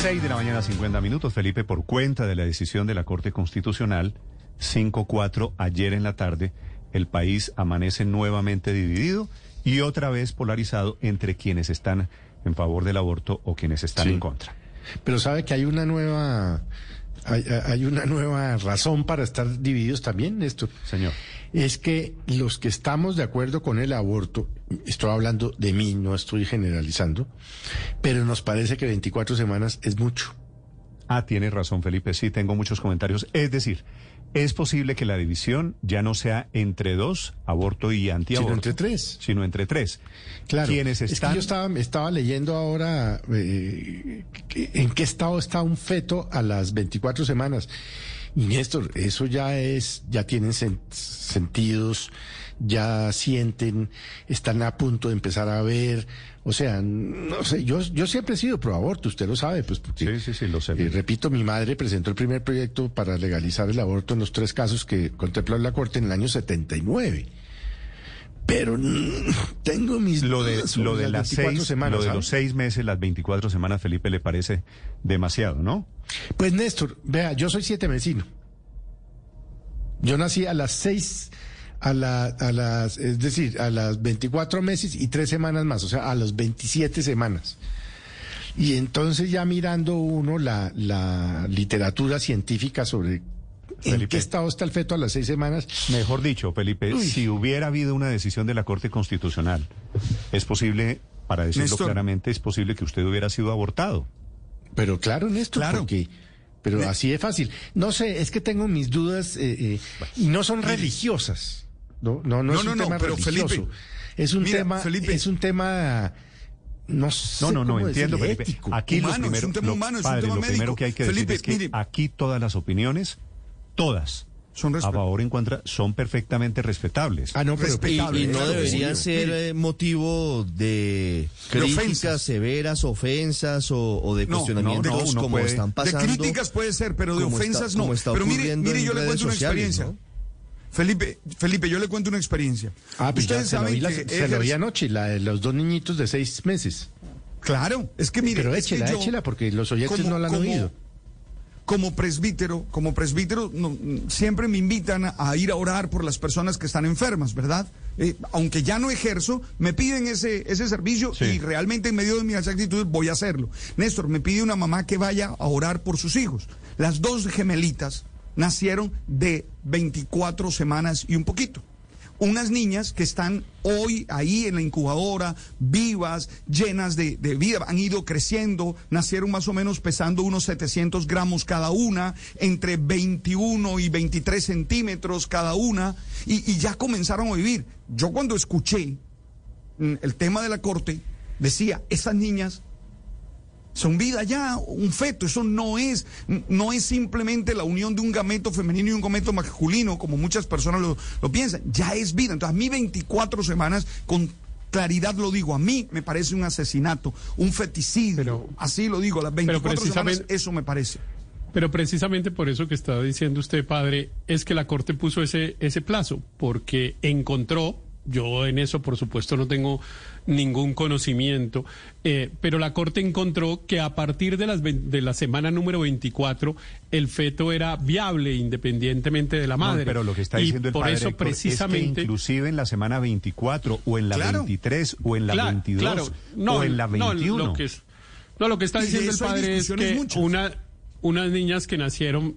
6 de la mañana, 50 minutos. Felipe, por cuenta de la decisión de la Corte Constitucional 5-4 ayer en la tarde, el país amanece nuevamente dividido y otra vez polarizado entre quienes están en favor del aborto o quienes están Sí. en contra. Pero sabe que hay una nueva hay, hay una nueva razón para estar divididos también, Néstor. Señor. Es que los que estamos de acuerdo con el aborto, estoy hablando de mí, no estoy generalizando, pero nos parece que 24 semanas es mucho. Ah, tiene razón, Felipe. Sí, tengo muchos comentarios. Es decir, es posible que la división ya no sea entre dos, aborto y antiaborto. Sino entre tres. Sino entre tres. Claro, Quienes es están... que yo estaba, estaba leyendo ahora eh, en qué estado está un feto a las 24 semanas. Néstor, eso ya es, ya tienen sen- sentidos, ya sienten, están a punto de empezar a ver. O sea, no sé, yo, yo siempre he sido pro aborto, usted lo sabe, pues porque, Sí, sí, sí, lo sé. eh, repito, mi madre presentó el primer proyecto para legalizar el aborto en los tres casos que contempló la Corte en el año 79. Pero tengo mis Lo de, lo de las 24 seis, semanas, lo de ¿sabe? los seis meses, las 24 semanas, Felipe, le parece demasiado, ¿no? Pues Néstor, vea, yo soy siete mesino. Yo nací a las seis, a, la, a las, es decir, a las 24 meses y tres semanas más, o sea, a las 27 semanas. Y entonces ya mirando uno la, la literatura científica sobre en Felipe. qué estado está el feto a las seis semanas, Mejor dicho, Felipe, Uy. si hubiera habido una decisión de la Corte Constitucional, es posible, para decirlo Néstor. claramente, es posible que usted hubiera sido abortado. Pero claro, Néstor, Claro. porque... Pero así es fácil. No sé, es que tengo mis dudas eh, eh, y no son religiosas. No, no, no, No, es un no, tema pero religioso. Felipe, es un mira, tema, Felipe. es un tema, no sé No, no, no, entiendo, Felipe. ético. Aquí lo Humano, es primero, un tema lo- es un primero que hay que Felipe, decir es que mire. aquí todas las opiniones, todas, Son a favor en contra, son perfectamente respetables. Ah, no, pero Respetable. Y, y no deberían sí. ser eh, motivo de De críticas ofensas. severas, ofensas o, o de No, cuestionamientos no, no, uno como puede- están De pasando. críticas puede ser, pero de está- ofensas no. como está Pero mire, mire, yo le cuento una experiencia. ¿no? Felipe, Felipe, yo le cuento una experiencia. Ah, pues ya Ustedes se lo, saben vi la- se lo vi ejer- anoche, la de los dos niñitos de seis meses. Claro, es que mire, pero es que échela, yo, échela, porque los oyentes como- no la han como- oído. Como presbítero, como presbítero, no, siempre me invitan a, ir a orar por las personas que están enfermas, ¿verdad? Eh, aunque ya no ejerzo, me piden ese, ese servicio Sí. y realmente en medio de mis actitudes voy a hacerlo. Néstor, me pide una mamá que vaya a orar por sus hijos. Las dos gemelitas nacieron de 24 semanas y un poquito unas niñas que están hoy ahí en la incubadora, vivas, llenas de, vida, han ido creciendo, nacieron más o menos pesando unos 700 gramos cada una, entre 21 y 23 centímetros cada una, y, y ya comenzaron a vivir. Yo cuando escuché mm, el tema de la corte, decía, esas niñas son vida ya, un feto, eso no es, no es simplemente la unión de un gameto femenino y un gameto masculino, como muchas personas lo, lo piensan, ya es vida. Entonces, a mí 24 semanas, con claridad lo digo, a mí me parece un asesinato, un feticidio, Pero- así lo digo, a las 24 semanas, eso me parece. Pero precisamente por eso que está diciendo usted, padre, es que la Corte puso ese, ese plazo, porque encontró, yo en eso por supuesto no tengo ningún conocimiento, eh, pero la Corte encontró que a partir de, las, de la semana número 24 el feto era viable independientemente de la No, madre. pero lo que está Y diciendo el por padre eso Héctor, precisamente... es que inclusive en la semana 24 o en la Claro. 23 o en la Claro, 22 claro. No, o en la no, 21. lo que es- no, lo que está Y diciendo el padre es que muchas. una, unas niñas que nacieron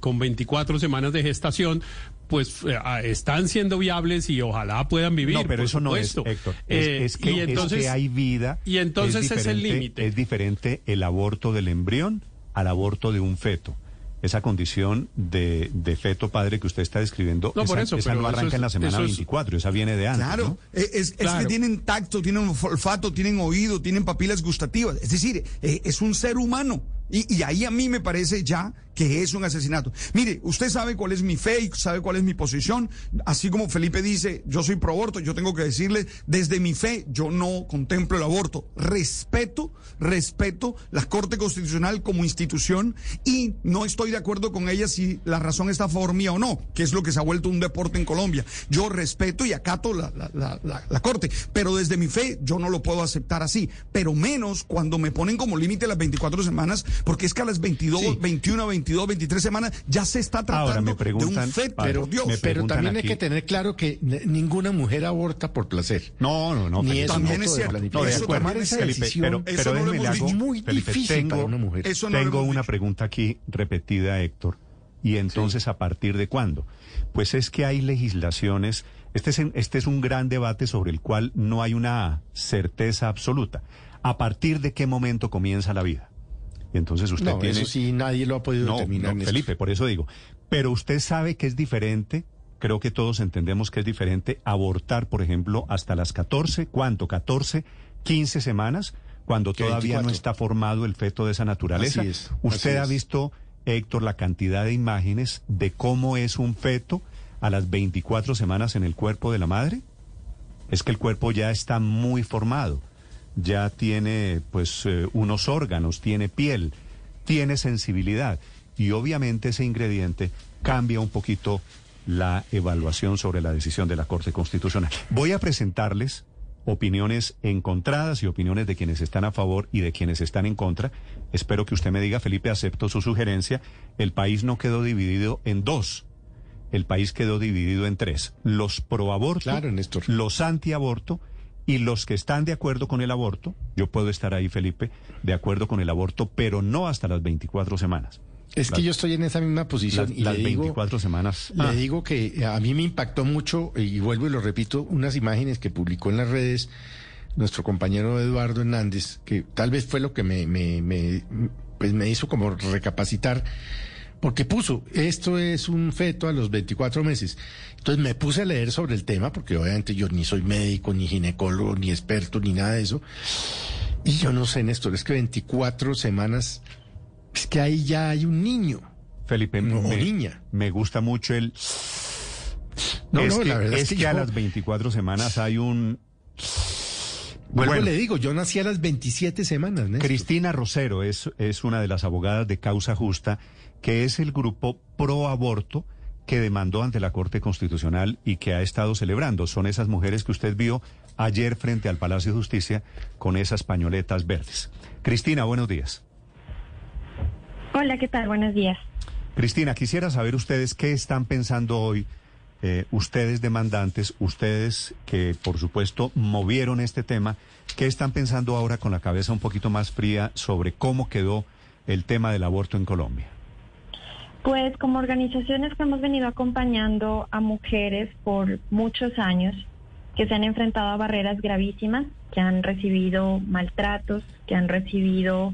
con 24 semanas de gestación, pues eh, ah, están siendo viables y ojalá puedan vivir. No, pero por eso no es. Héctor. Es, Eh, es que, y es entonces, que hay vida. Y entonces es, el diferente- límite. Es diferente el aborto del embrión al aborto de un feto. Esa condición de, de feto padre que usted está describiendo, No, esa, por eso, esa no eso arranca es- en la semana eso es- 24, esa viene de antes. Claro, ¿no? es, es- es Claro. que tienen tacto, tienen olfato, tienen oído, tienen papilas gustativas. Es decir, eh, es un ser humano. Y, ahí a mí me parece ya que es un asesinato. Mire, usted sabe cuál es mi fe y sabe cuál es mi posición. Así como Felipe dice, yo soy pro aborto, yo tengo que decirle, desde mi fe, yo no contemplo el aborto. Respeto, respeto la Corte Constitucional como institución y no estoy de acuerdo con ella si la razón está a favor mía o no, que es lo que se ha vuelto un deporte en Colombia. Yo respeto y acato la, la, la Corte, pero desde mi fe yo no lo puedo aceptar así, pero menos cuando me ponen como límite las 24 semanas, porque es que a las 22, Sí. 21, 22, 23 semanas ya se está tratando Ahora me de un feto, padre, por Dios. me Pero también hay aquí- que tener claro que ninguna mujer aborta por placer. No, no, no. Ni Felipe, es un también es de cierto. No, de Eso acuerdo, es esa. Felipe, decisión pero, Eso pero no lo hago- dicho. muy Felipe, difícil tengo, para una mujer. Eso no tengo una pregunta aquí repetida, Héctor. Y entonces, ¿a partir de cuándo? Pues es que hay legislaciones. Este es, en- este es un gran debate sobre el cual no hay una certeza absoluta. ¿A partir de qué momento comienza la vida? Y entonces usted No, tiene. eso sí nadie lo ha podido No, determinar. no. Felipe, por eso digo. Pero usted sabe que es diferente, creo que todos entendemos que es diferente abortar, por ejemplo, hasta las 14, ¿cuánto? 14, 15 semanas, cuando todavía no 24. está formado el feto de esa naturaleza. Así es, usted así ha visto, Héctor, la cantidad de imágenes de cómo es un feto a las 24 semanas en el cuerpo de la madre. Es que el cuerpo ya está muy formado, ya tiene pues eh, unos órganos, tiene piel, tiene sensibilidad y obviamente ese ingrediente cambia un poquito la evaluación sobre la decisión de la Corte Constitucional. Voy a presentarles opiniones encontradas y opiniones de quienes están a favor y de quienes están en contra. Espero que usted me diga, Felipe, acepto su sugerencia. El país no quedó dividido en dos. El país quedó dividido en tres. Los proaborto, Claro, Néstor. los antiaborto y los que están de acuerdo con el aborto. Yo puedo estar ahí, Felipe, de acuerdo con el aborto, pero no hasta las 24 semanas. Es que yo estoy en esa misma posición Las, y las le digo, 24 semanas. le Ah, digo que a mí me impactó mucho, y vuelvo y lo repito, unas imágenes que publicó en las redes nuestro compañero Eduardo Hernández, que tal vez fue lo que me, me, me, pues me hizo como recapacitar, porque puso, esto es un feto a los 24 meses. Entonces me puse a leer sobre el tema, porque obviamente yo ni soy médico, ni ginecólogo, ni experto, ni nada de eso. Y yo no sé, Néstor, es que 24 semanas, es que ahí ya hay un niño. Felipe, No, me, niña. me gusta mucho el... No, es no, que, la verdad es es que que a las 24 semanas hay un... Vuelvo Bueno. le digo, yo nací a las 27 semanas, Néstor. Cristina Rosero es, es una de las abogadas de Causa Justa, que es el grupo pro aborto que demandó ante la Corte Constitucional y que ha estado celebrando. Son esas mujeres que usted vio ayer frente al Palacio de Justicia con esas pañoletas verdes. Cristina, buenos días. Hola, ¿qué tal? Buenos días. Cristina, quisiera saber ustedes qué están pensando hoy, eh, ustedes demandantes, ustedes que por supuesto movieron este tema, qué están pensando ahora con la cabeza un poquito más fría sobre cómo quedó el tema del aborto en Colombia. Pues como organizaciones que hemos venido acompañando a mujeres por muchos años que se han enfrentado a barreras gravísimas, que han recibido maltratos, que han recibido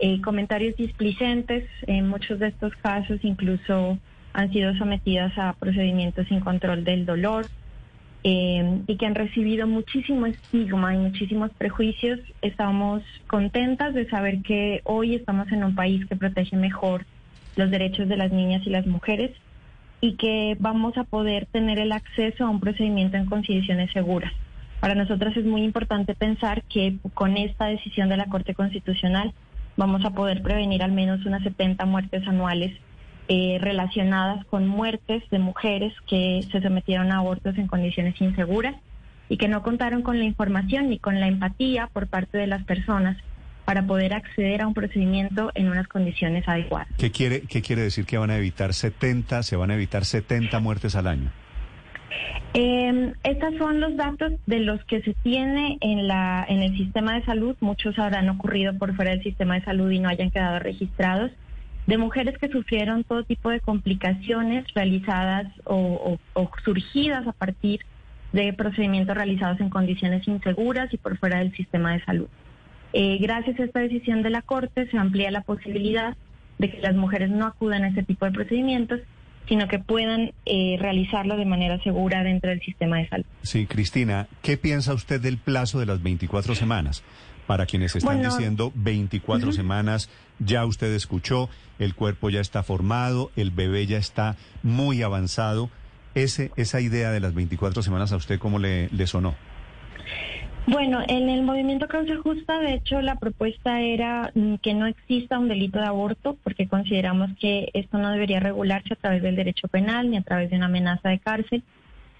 eh, comentarios displicentes, en muchos de estos casos incluso han sido sometidas a procedimientos sin control del dolor eh, y que han recibido muchísimo estigma y muchísimos prejuicios. Estamos contentas de saber que hoy estamos en un país que protege mejor los derechos de las niñas y las mujeres y que vamos a poder tener el acceso a un procedimiento en condiciones seguras. Para nosotras es muy importante pensar que con esta decisión de la Corte Constitucional vamos a poder prevenir al menos unas 70 muertes anuales eh, relacionadas con muertes de mujeres que se sometieron a abortos en condiciones inseguras y que no contaron con la información ni con la empatía por parte de las personas para poder acceder a un procedimiento en unas condiciones adecuadas. ¿Qué quiere, qué quiere decir que van a evitar 70, se van a evitar 70 muertes al año? Eh, estos son los datos de los que se tiene en, la, en el sistema de salud. Muchos habrán ocurrido por fuera del sistema de salud y no hayan quedado registrados. De mujeres que sufrieron todo tipo de complicaciones realizadas o, o, o surgidas a partir de procedimientos realizados en condiciones inseguras y por fuera del sistema de salud. Eh, gracias a esta decisión de la Corte se amplía la posibilidad de que las mujeres no acudan a este tipo de procedimientos, sino que puedan eh, realizarlo de manera segura dentro del sistema de salud. Sí, Cristina, ¿qué piensa usted del plazo de las 24 semanas? Para quienes están Bueno, diciendo 24 semanas, ya usted escuchó, el cuerpo ya está formado, el bebé ya está muy avanzado. Ese, esa idea de las 24 semanas a usted cómo le, le sonó? Bueno, en el movimiento Causa Justa, de hecho, la propuesta era mm, que no exista un delito de aborto, porque consideramos que esto no debería regularse a través del derecho penal ni a través de una amenaza de cárcel,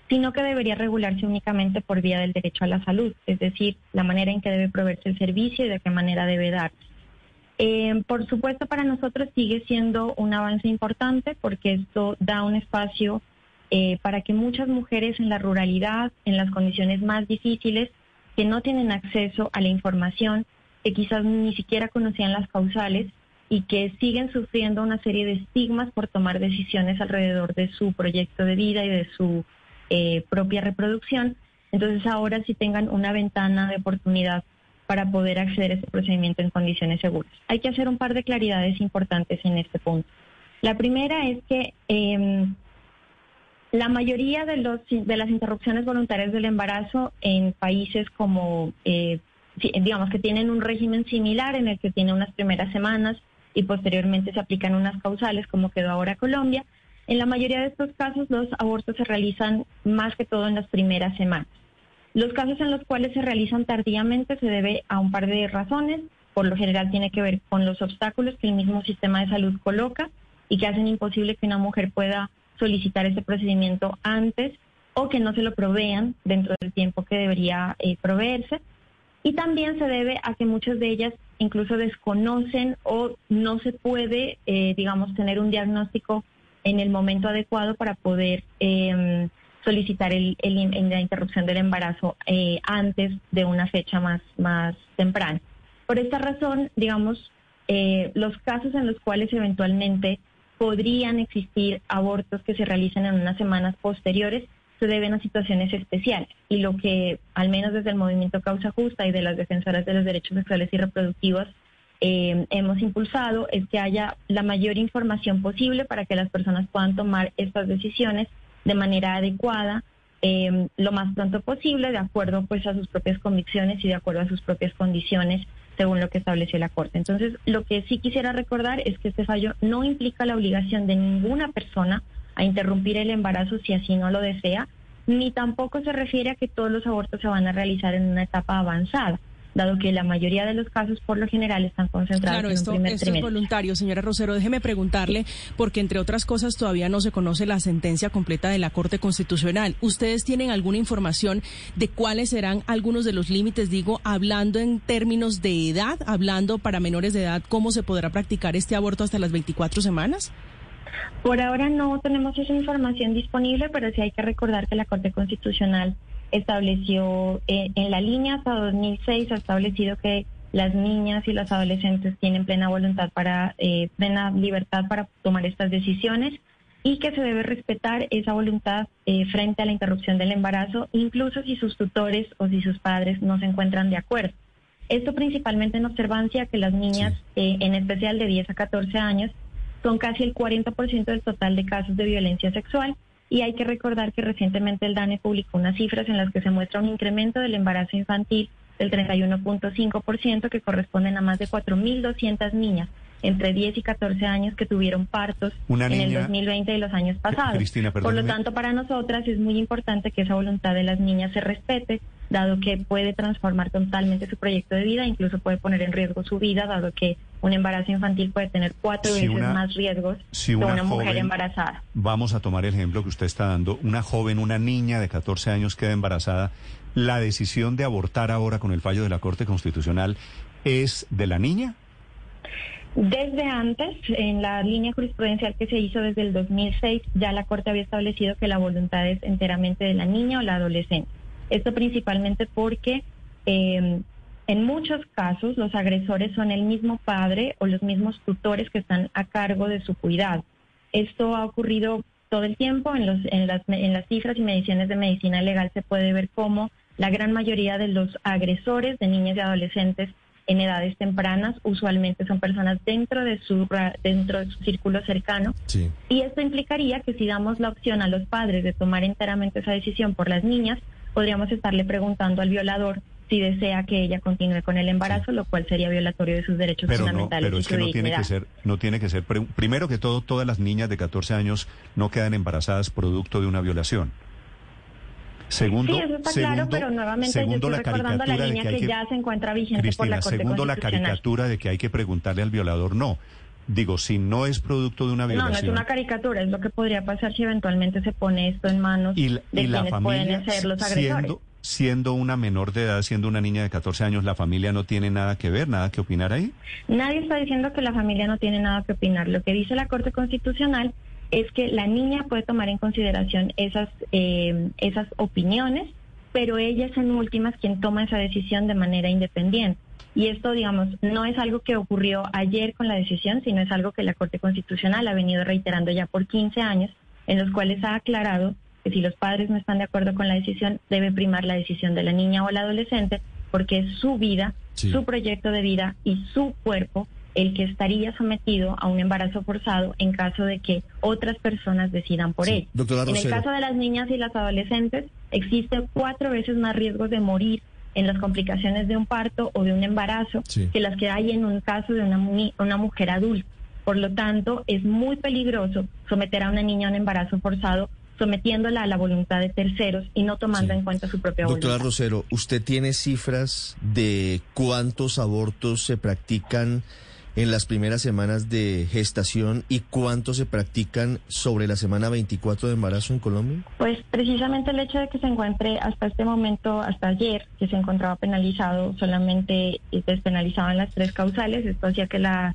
sino que debería regularse únicamente por vía del derecho a la salud, es decir, la manera en que debe proveerse el servicio y de qué manera debe darse. Eh, por supuesto, para nosotros sigue siendo un avance importante porque esto da un espacio eh, para que muchas mujeres en la ruralidad, en las condiciones más difíciles, que no tienen acceso a la información, que quizás ni siquiera conocían las causales y que siguen sufriendo una serie de estigmas por tomar decisiones alrededor de su proyecto de vida y de su eh, propia reproducción. Entonces ahora sí tengan una ventana de oportunidad para poder acceder a este procedimiento en condiciones seguras. Hay que hacer un par de claridades importantes en este punto. La primera es que eh, la mayoría de, los, de las interrupciones voluntarias del embarazo en países como, eh, digamos, que tienen un régimen similar en el que tiene unas primeras semanas y posteriormente se aplican unas causales, como quedó ahora Colombia, en la mayoría de estos casos los abortos se realizan más que todo en las primeras semanas. Los casos en los cuales se realizan tardíamente se debe a un par de razones. Por lo general tiene que ver con los obstáculos que el mismo sistema de salud coloca y que hacen imposible que una mujer pueda solicitar ese procedimiento antes o que no se lo provean dentro del tiempo que debería eh, proveerse. Y también se debe a que muchas de ellas incluso desconocen o no se puede, eh, digamos, tener un diagnóstico en el momento adecuado para poder eh, solicitar el, el- la interrupción del embarazo eh, antes de una fecha más, más temprana. Por esta razón, digamos, eh, los casos en los cuales eventualmente podrían existir abortos que se realicen en unas semanas posteriores se deben a situaciones especiales. Y lo que, al menos desde el movimiento Causa Justa y de las defensoras de los derechos sexuales y reproductivos, eh, hemos impulsado es que haya la mayor información posible para que las personas puedan tomar estas decisiones de manera adecuada, eh, lo más pronto posible, de acuerdo pues a sus propias convicciones y de acuerdo a sus propias condiciones, según lo que estableció la Corte. Entonces, lo que sí quisiera recordar es que este fallo no implica la obligación de ninguna persona a interrumpir el embarazo si así no lo desea, ni tampoco se refiere a que todos los abortos se van a realizar en una etapa avanzada, dado que la mayoría de los casos por lo general están concentrados Claro, en esto, un primer esto es trimestre. voluntario. Señora Rosero, déjeme preguntarle, porque entre otras cosas todavía no se conoce la sentencia completa de la Corte Constitucional. ¿Ustedes tienen alguna información de cuáles serán algunos de los límites, digo, hablando en términos de edad, hablando para menores de edad, cómo se podrá practicar este aborto hasta las 24 semanas? Por ahora no tenemos esa información disponible, pero sí hay que recordar que la Corte Constitucional estableció eh, en la línea hasta 2006 ha establecido que las niñas y los adolescentes tienen plena voluntad para eh, plena libertad para tomar estas decisiones y que se debe respetar esa voluntad eh, frente a la interrupción del embarazo, incluso si sus tutores o si sus padres no se encuentran de acuerdo. Esto principalmente en observancia que las niñas, eh, en especial de 10 a 14 años, son casi el 40% del total de casos de violencia sexual y hay que recordar que recientemente el DANE publicó unas cifras en las que se muestra un incremento del embarazo infantil del 31.5% que corresponden a más de 4.200 niñas entre 10 y 14 años que tuvieron partos Una en el niña- 2020 y los años pasados. Cristina, Por lo tanto, para nosotras es muy importante que esa voluntad de las niñas se respete, dado que puede transformar totalmente su proyecto de vida, incluso puede poner en riesgo su vida, dado que un embarazo infantil puede tener cuatro Si veces una- más riesgos si que una una mujer joven- embarazada. Vamos a tomar el ejemplo que usted está dando. Una joven, una niña de 14 años queda embarazada. La decisión de abortar ahora con el fallo de la Corte Constitucional es de la niña. Desde antes, en la línea jurisprudencial que se hizo desde el 2006, ya la Corte había establecido que la voluntad es enteramente de la niña o la adolescente. Esto principalmente porque eh, en muchos casos los agresores son el mismo padre o los mismos tutores que están a cargo de su cuidado. Esto ha ocurrido todo el tiempo en, los, en, las, en las cifras y mediciones de medicina legal se puede ver cómo la gran mayoría de los agresores de niñas y adolescentes en edades tempranas usualmente son personas dentro de su dentro de su círculo cercano Sí. y esto implicaría que si damos la opción a los padres de tomar enteramente esa decisión por las niñas, podríamos estarle preguntando al violador si desea que ella continúe con el embarazo, lo cual sería violatorio de sus derechos Pero no, fundamentales pero y es su que no tiene que ser, no tiene que ser. Primero que todo, todas las niñas de 14 años no quedan embarazadas producto de una violación. Segundo, sí, eso está segundo, claro, pero nuevamente yo estoy recordando a la línea que ya se encuentra vigente por la Corte segundo la caricatura de que hay que preguntarle al violador, no. Digo, si no es producto de una No, no es violación. una caricatura, es lo que podría pasar si eventualmente se pone esto en manos y, la- de y la quienes familia, pueden ser los agresores. siendo, siendo una menor de edad, siendo una niña de 14 años, la familia no tiene nada que ver, nada que opinar ahí. Nadie está diciendo que la familia no tiene nada que opinar. Lo que dice la Corte Constitucional es que la niña puede tomar en consideración esas, eh, esas opiniones, pero ella es en últimas quien toma esa decisión de manera independiente. Y esto, digamos, no es algo que ocurrió ayer con la decisión, sino es algo que la Corte Constitucional ha venido reiterando ya por 15 años, en los cuales ha aclarado que si los padres no están de acuerdo con la decisión, debe primar la decisión de la niña o el adolescente, porque es su vida, Sí. su proyecto de vida y su cuerpo el que estaría sometido a un embarazo forzado en caso de que otras personas decidan por Sí. él. En el caso de las niñas y las adolescentes, existe cuatro veces más riesgos de morir en las complicaciones de un parto o de un embarazo Sí. que las que hay en un caso de una, una mujer adulta. Por lo tanto, es muy peligroso someter a una niña a un embarazo forzado sometiéndola a la voluntad de terceros y no tomando Sí. en cuenta su propia Doctora voluntad. Rosero, ¿usted tiene cifras de cuántos abortos se practican en las primeras semanas de gestación y cuántos se practican sobre la semana 24 de embarazo en Colombia? Pues precisamente el hecho de que se encuentre hasta este momento, hasta ayer, que se encontraba penalizado, solamente despenalizaban las tres causales, esto hacía que la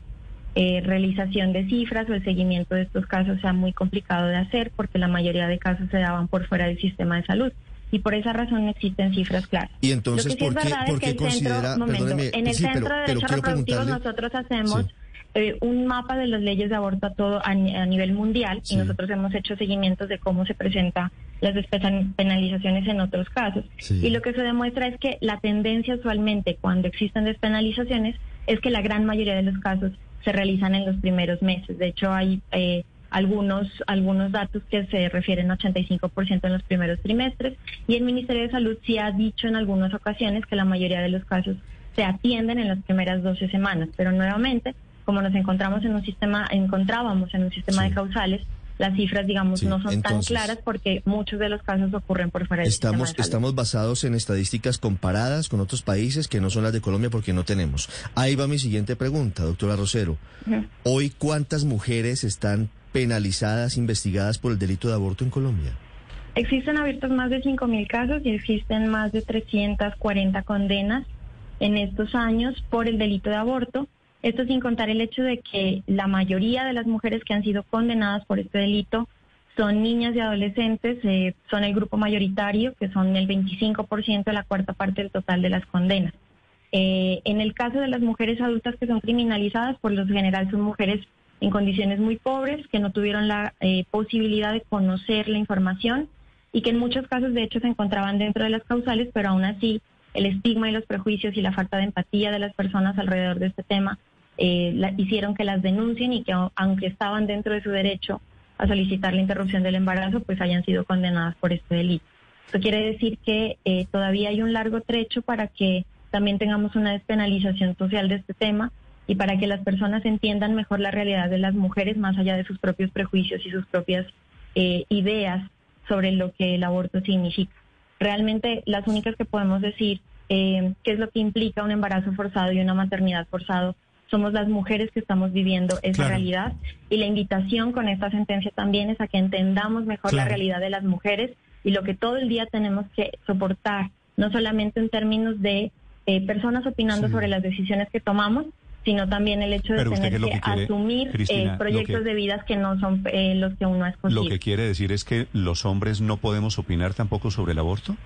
eh, realización de cifras o el seguimiento de estos casos sea muy complicado de hacer porque la mayoría de casos se daban por fuera del sistema de salud. Y por esa razón no existen cifras claras. Y entonces, Lo que sí ¿por qué, por es que el considera, centro, momento, perdóneme, en el sí, Centro pero, de Derechos Reproductivos nosotros hacemos Sí. eh, un mapa de las leyes de aborto a todo a, a nivel mundial y nosotros hemos hecho seguimientos de cómo se presentan las despenalizaciones en otros casos. Y lo que se demuestra es que la tendencia usualmente cuando existen despenalizaciones es que la gran mayoría de los casos se realizan en los primeros meses. De hecho, hay eh, algunos, algunos datos que se refieren a 85% en los primeros trimestres y el Ministerio de Salud sí ha dicho en algunas ocasiones que la mayoría de los casos se atienden en las primeras 12 semanas, pero nuevamente, como nos encontramos en un sistema, encontrábamos en un sistema Sí. de causales, las cifras, digamos, Sí, no son tan entonces- claras porque muchos de los casos ocurren por fuera del Estamos, de estamos basados en estadísticas comparadas con otros países que no son las de Colombia porque no tenemos. Ahí va mi siguiente pregunta, doctora Rosero. Ujú. Hoy, ¿cuántas mujeres están penalizadas, investigadas por el delito de aborto en Colombia? Existen abiertos más de 5.000 casos y existen más de 340 condenas en estos años por el delito de aborto. Esto sin contar el hecho de que la mayoría de las mujeres que han sido condenadas por este delito son niñas y adolescentes, eh, son el grupo mayoritario, que son el 25% de la cuarta parte del total de las condenas. Eh, en el caso de las mujeres adultas que son criminalizadas, por lo general son mujeres en condiciones muy pobres, que no tuvieron la eh, posibilidad de conocer la información y que en muchos casos de hecho se encontraban dentro de las causales, pero aún así el estigma y los prejuicios y la falta de empatía de las personas alrededor de este tema eh, hicieron que las denuncien y que au- aunque estaban dentro de su derecho a solicitar la interrupción del embarazo, pues hayan sido condenadas por este delito. Esto quiere decir que eh, todavía hay un largo trecho para que también tengamos una despenalización social de este tema y para que las personas entiendan mejor la realidad de las mujeres más allá de sus propios prejuicios y sus propias eh, ideas sobre lo que el aborto significa. Realmente las únicas que podemos decir eh, qué es lo que implica un embarazo forzado y una maternidad forzado somos las mujeres que estamos viviendo esa Claro. realidad y la invitación con esta sentencia también es a que entendamos mejor la realidad de las mujeres y lo que todo el día tenemos que soportar, no solamente en términos de eh, personas opinando Sí. sobre las decisiones que tomamos, sino también el hecho de Pero tener lo que, que quiere, asumir Cristina, eh, lo proyectos que- de vidas que no son eh, los que uno ha Lo escogido. que quiere decir es que los hombres no podemos opinar tampoco sobre el aborto.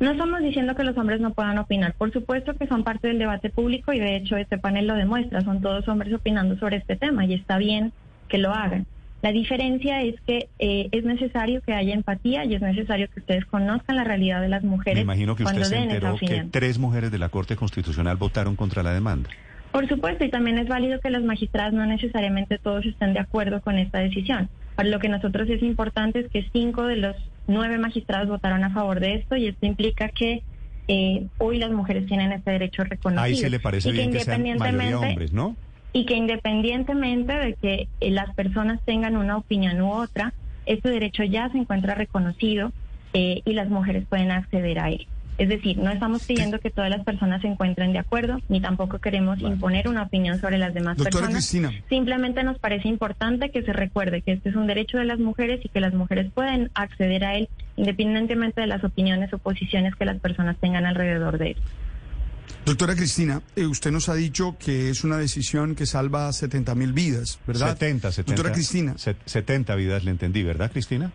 No estamos diciendo que los hombres no puedan opinar. Por supuesto que son parte del debate público y de hecho este panel lo demuestra. Son todos hombres opinando sobre este tema y está bien que lo hagan. La diferencia es que eh, es necesario que haya empatía y es necesario que ustedes conozcan la realidad de las mujeres Me imagino que usted se enteró que tres mujeres de la Corte Constitucional votaron contra la demanda. Por supuesto, y también es válido que las magistradas no necesariamente todos estén de acuerdo con esta decisión. Para lo que nosotros es importante es que cinco de los nueve magistrados votaron a favor de esto y esto implica que eh, hoy las mujeres tienen este derecho reconocido. Ahí se le parece Y que bien que sean independientemente- hombres, ¿no? y que independientemente de que eh, las personas tengan una opinión u otra, este derecho ya se encuentra reconocido eh, y las mujeres pueden acceder a él. Es decir, no estamos pidiendo que todas las personas se encuentren de acuerdo, ni tampoco queremos imponer una opinión sobre las demás Doctora personas. Cristina. Simplemente nos parece importante que se recuerde que este es un derecho de las mujeres y que las mujeres pueden acceder a él independientemente de las opiniones o posiciones que las personas tengan alrededor de él. Doctora Cristina, eh, usted nos ha dicho que es una decisión que salva 70 mil vidas, ¿verdad? 70, 70. Doctora Cristina, se- 70 vidas le entendí, ¿verdad, Cristina?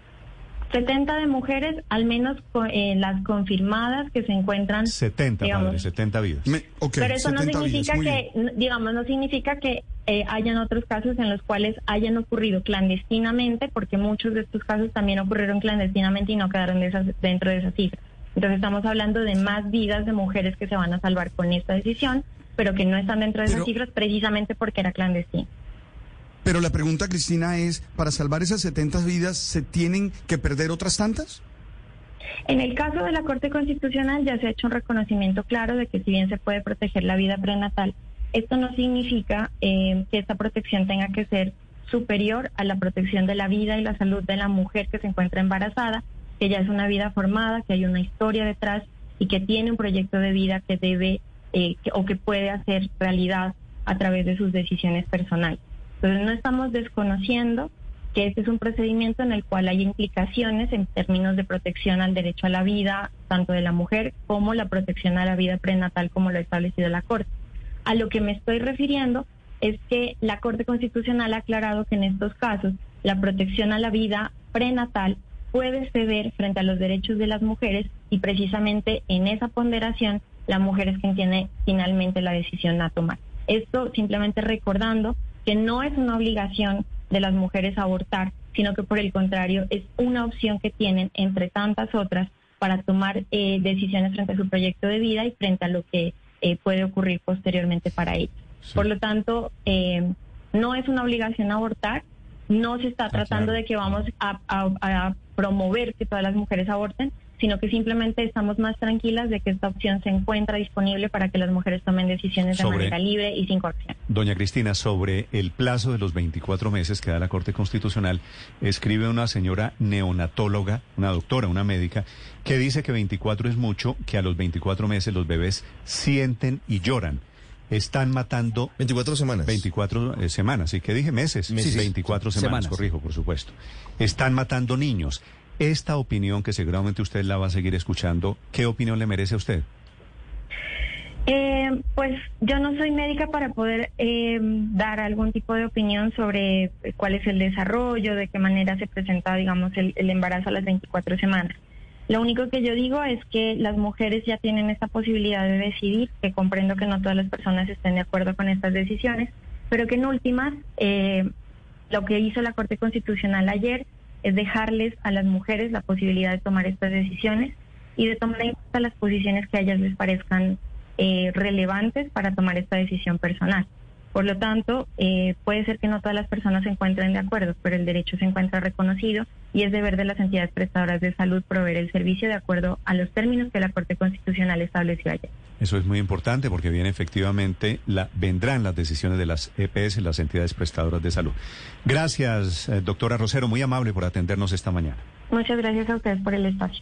70 de mujeres, al menos co- eh, las confirmadas que se encuentran 70, digamos, padre, 70 vidas. me- Pero eso no 70 significa vidas, que, digamos, no significa que eh, hayan otros casos en los cuales hayan ocurrido clandestinamente, porque muchos de estos casos también ocurrieron clandestinamente y no quedaron de esas- dentro de esas cifras. Entonces estamos hablando de más vidas de mujeres que se van a salvar con esta decisión, pero que no están dentro de Pero- esas cifras precisamente porque era clandestino. Pero la pregunta, Cristina, es, ¿para salvar esas 70 vidas se tienen que perder otras tantas? En el caso de la Corte Constitucional ya se ha hecho un reconocimiento claro de que si bien se puede proteger la vida prenatal, esto no significa eh, que esta protección tenga que ser superior a la protección de la vida y la salud de la mujer que se encuentra embarazada, que ya es una vida formada, que hay una historia detrás y que tiene un proyecto de vida que debe eh, que- o que puede hacer realidad a través de sus decisiones personales. Entonces no estamos desconociendo que este es un procedimiento en el cual hay implicaciones en términos de protección al derecho a la vida, tanto de la mujer como la protección a la vida prenatal, como lo ha establecido la Corte. A lo que me estoy refiriendo es que la Corte Constitucional ha aclarado que en estos casos la protección a la vida prenatal puede ceder frente a los derechos de las mujeres y precisamente en esa ponderación la mujer es quien tiene finalmente la decisión a tomar. Esto simplemente recordando que no es una obligación de las mujeres abortar, sino que por el contrario es una opción que tienen entre tantas otras para tomar eh, decisiones frente a su proyecto de vida y frente a lo que eh, puede ocurrir posteriormente para ellos. Sí. Por lo tanto, eh, no es una obligación abortar, no se está Ah, tratando de que vamos a, a- a promover que todas las mujeres aborten, sino que simplemente estamos más tranquilas de que esta opción se encuentra disponible para que las mujeres tomen decisiones de manera libre y sin coacción. Doña Cristina, sobre el plazo de los 24 meses que da la Corte Constitucional, escribe una señora neonatóloga, una doctora, una médica, que dice que 24 es mucho, que a los 24 meses los bebés sienten y lloran. Están matando 24 semanas. 24 eh, semanas, ¿y qué dije? Meses. Meses. Sí, 24 semanas, Semanas. corrijo, por supuesto. Están matando niños. Esta opinión, que seguramente usted la va a seguir escuchando, ¿qué opinión le merece a usted? Eh, pues yo no soy médica para poder eh, dar algún tipo de opinión sobre eh, cuál es el desarrollo, de qué manera se presenta, digamos, el, el embarazo a las 24 semanas. Lo único que yo digo es que las mujeres ya tienen esta posibilidad de decidir, que comprendo que no todas las personas estén de acuerdo con estas decisiones, pero que en últimas eh, lo que hizo la Corte Constitucional ayer es dejarles a las mujeres la posibilidad de tomar estas decisiones y de tomar en cuenta las posiciones que a ellas les parezcan eh, relevantes para tomar esta decisión personal. Por lo tanto, eh, puede ser que no todas las personas se encuentren de acuerdo, pero el derecho se encuentra reconocido y es deber de las entidades prestadoras de salud proveer el servicio de acuerdo a los términos que la Corte Constitucional estableció ayer. Eso es muy importante porque viene efectivamente, la, vendrán las decisiones de las EPS, las entidades prestadoras de salud. Gracias, eh, doctora Rosero, muy amable por atendernos esta mañana. Muchas gracias a ustedes por el espacio.